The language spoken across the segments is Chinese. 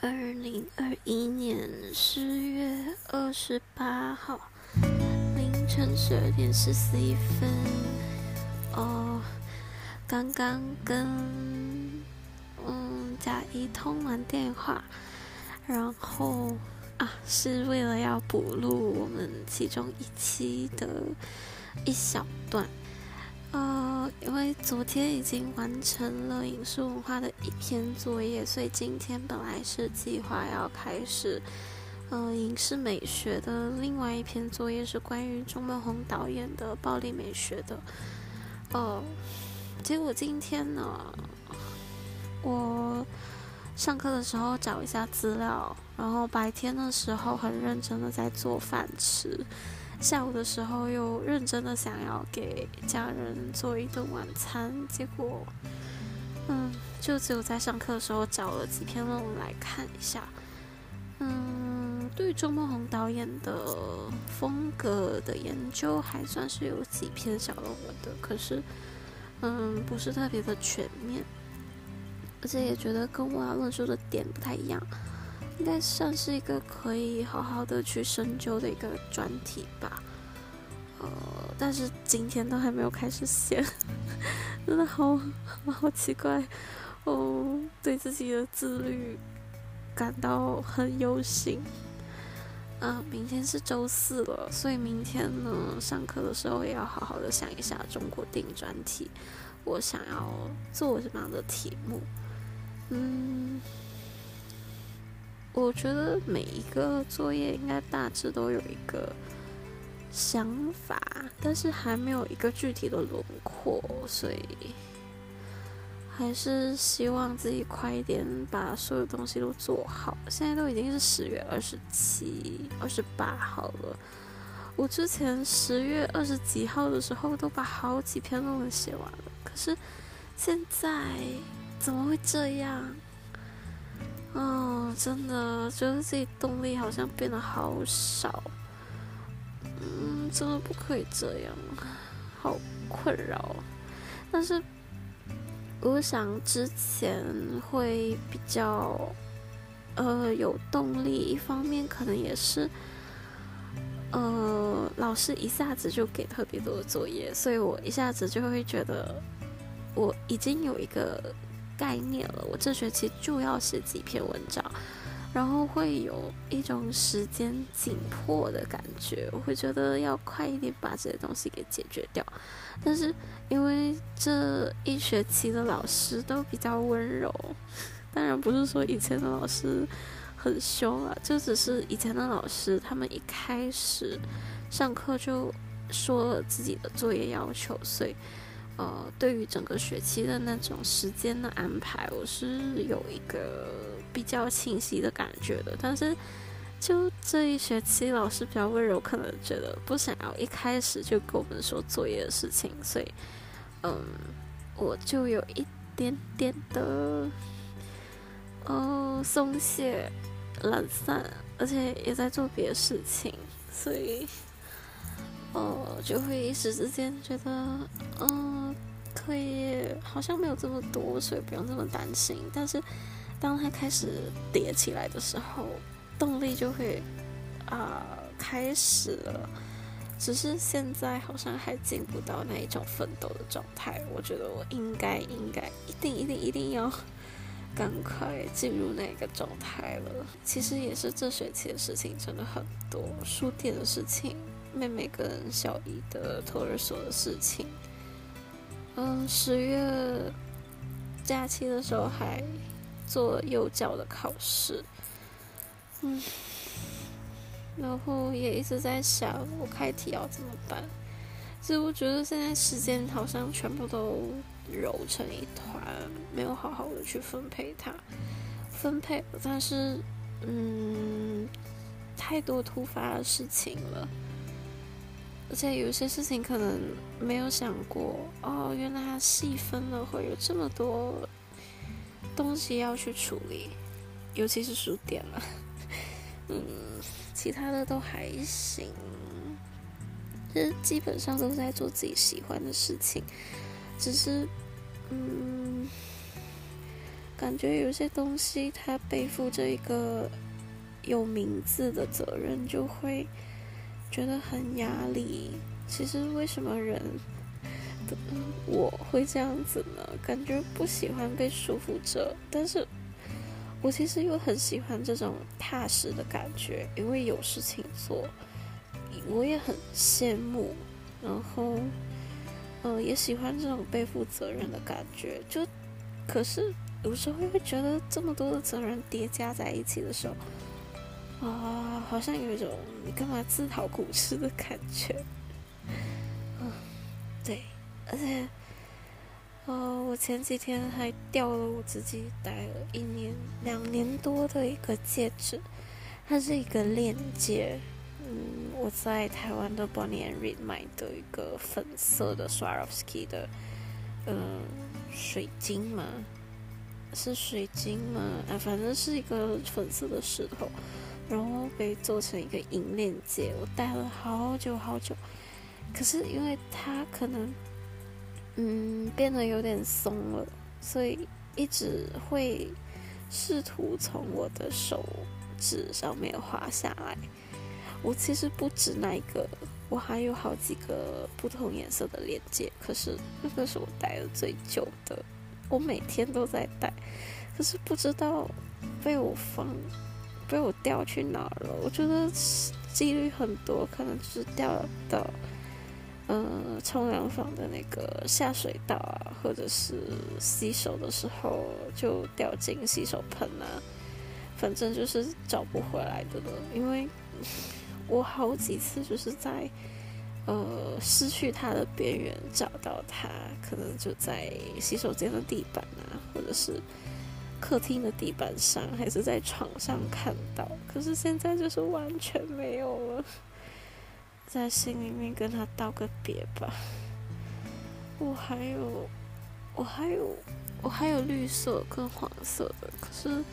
二零二一年十月二十八号凌晨十二点四十一分，哦，刚刚跟嗯贾一通完电话，然后啊是为了要补录我们其中一期的一小段。呃，因为昨天已经完成了影视文化的一篇作业，所以今天本来是计划要开始，呃，影视美学的另外一篇作业是关于钟孟宏导演的暴力美学的。哦，结果今天呢，我上课的时候找一下资料，然后白天的时候很认真的在做饭吃。下午的时候又认真的想要给家人做一顿晚餐，结果，嗯，就只有在上课的时候找了几篇论文来看一下。嗯，对周梦红导演的风格的研究还算是有几篇小论文的，可是，嗯，不是特别的全面，而且也觉得跟我要论述的点不太一样。应该算是一个可以好好的去深究的一个专题吧，呃，但是今天都还没有开始写，真的好好奇怪，哦，对自己的自律感到很忧心。嗯，明天是周四了，所以明天呢上课的时候也要好好的想一下中国电影专题，我想要做什么样的题目，嗯。我觉得每一个作业应该大致都有一个想法，但是还没有一个具体的轮廓，所以还是希望自己快一点把所有东西都做好。现在都已经是十月二十七、二十八号了，我之前十月二十几号的时候都把好几篇论文写完了，可是现在怎么会这样？哦，真的觉得自己动力好像变得好少，嗯，真的不可以这样，好困扰。但是我想之前会比较呃有动力，一方面可能也是呃老师一下子就给特别多的作业，所以我一下子就会觉得我已经有一个。概念了，我这学期就要写几篇文章，然后会有一种时间紧迫的感觉，我会觉得要快一点把这些东西给解决掉。但是因为这一学期的老师都比较温柔，当然不是说以前的老师很凶啊，就只是以前的老师他们一开始上课就说了自己的作业要求，所以。呃，对于整个学期的那种时间的安排，我是有一个比较清晰的感觉的。但是，就这一学期，老师比较温柔，可能觉得不想要一开始就跟我们说作业的事情，所以，嗯，我就有一点点的，哦，松懈、懒散，而且也在做别的事情，所以。哦，就会一时之间觉得，嗯，可以好像没有这么多，所以不用这么担心。但是，当他开始叠起来的时候，动力就会啊开始了。只是现在好像还进不到那一种奋斗的状态。我觉得我应该应该一定一定一定要赶快进入那个状态了。其实也是这学期的事情真的很多，书店的事情。妹妹跟小姨的托儿所的事情，嗯，十月假期的时候还做幼教的考试，嗯，然后也一直在想我开题要怎么办。其实我觉得现在时间好像全部都揉成一团，没有好好的去分配它，分配，但是嗯，太多突发的事情了。而且有些事情可能没有想过哦，原来它细分了会有这么多东西要去处理，尤其是书店了。嗯，其他的都还行，就是基本上都在做自己喜欢的事情，只是嗯，感觉有些东西它背负着一个有名字的责任，就会觉得很压力。其实为什么人我会这样子呢？感觉不喜欢被束缚着，但是我其实又很喜欢这种踏实的感觉，因为有事情做。我也很羡慕，然后，呃，也喜欢这种背负责任的感觉。就，可是有时候会觉得这么多的责任叠加在一起的时候，啊，好像有一种你干嘛自讨苦吃的感觉。嗯，对，而且，哦，我前几天还掉了我自己戴了一年、两年多的一个戒指，它是一个链戒。嗯，我在台湾的 Bonnie and Reed 买的一个粉色的 Swarovski 的，嗯，水晶吗？是水晶吗？啊，反正是一个粉色的石头，然后被做成一个银链戒，我戴了好久好久。可是因为它可能，嗯，变得有点松了，所以一直会试图从我的手指上面滑下来。我其实不止那一个，我还有好几个不同颜色的链接。可是那个是我戴的最久的，我每天都在戴。可是不知道被我放，被我掉去哪儿了。我觉得几率很多，可能就是掉到嗯冲凉房的那个下水道啊，或者是洗手的时候就掉进洗手盆啊，反正就是找不回来的了，因为。我好几次就是在，呃，失去它的边缘找到它，可能就在洗手间的地板啊，或者是客厅的地板上，还是在床上看到。可是现在就是完全没有了，在心里面跟他道个别吧。我还有，我还有，我还有绿色跟黄色的，可是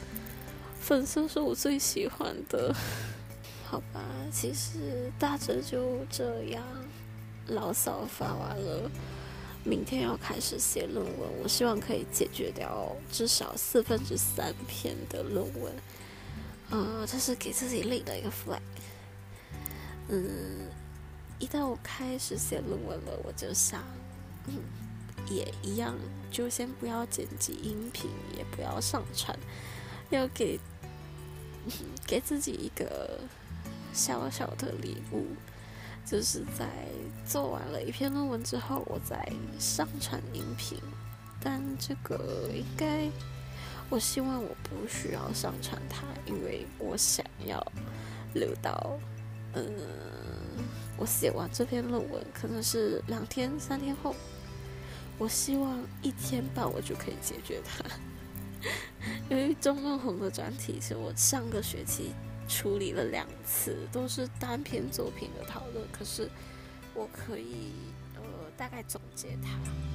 粉色是我最喜欢的。好吧，其实大致就这样，牢骚发完了。明天要开始写论文，我希望可以解决掉至少四分之三篇的论文。呃，这是给自己立的一个 flag。嗯，一旦我开始写论文了，我就想，也一样，就先不要剪辑音频，也不要上传，要给给自己一个。小小的礼物，就是在做完了一篇论文之后，我再上传音频。但这个应该，我希望我不需要上传它，因为我想要留到，嗯，我写完这篇论文可能是两天三天后，我希望一天半我就可以解决它。因为钟梦红的专题是我上个学期。处理了两次，都是单篇作品的讨论。可是，我可以呃大概总结它。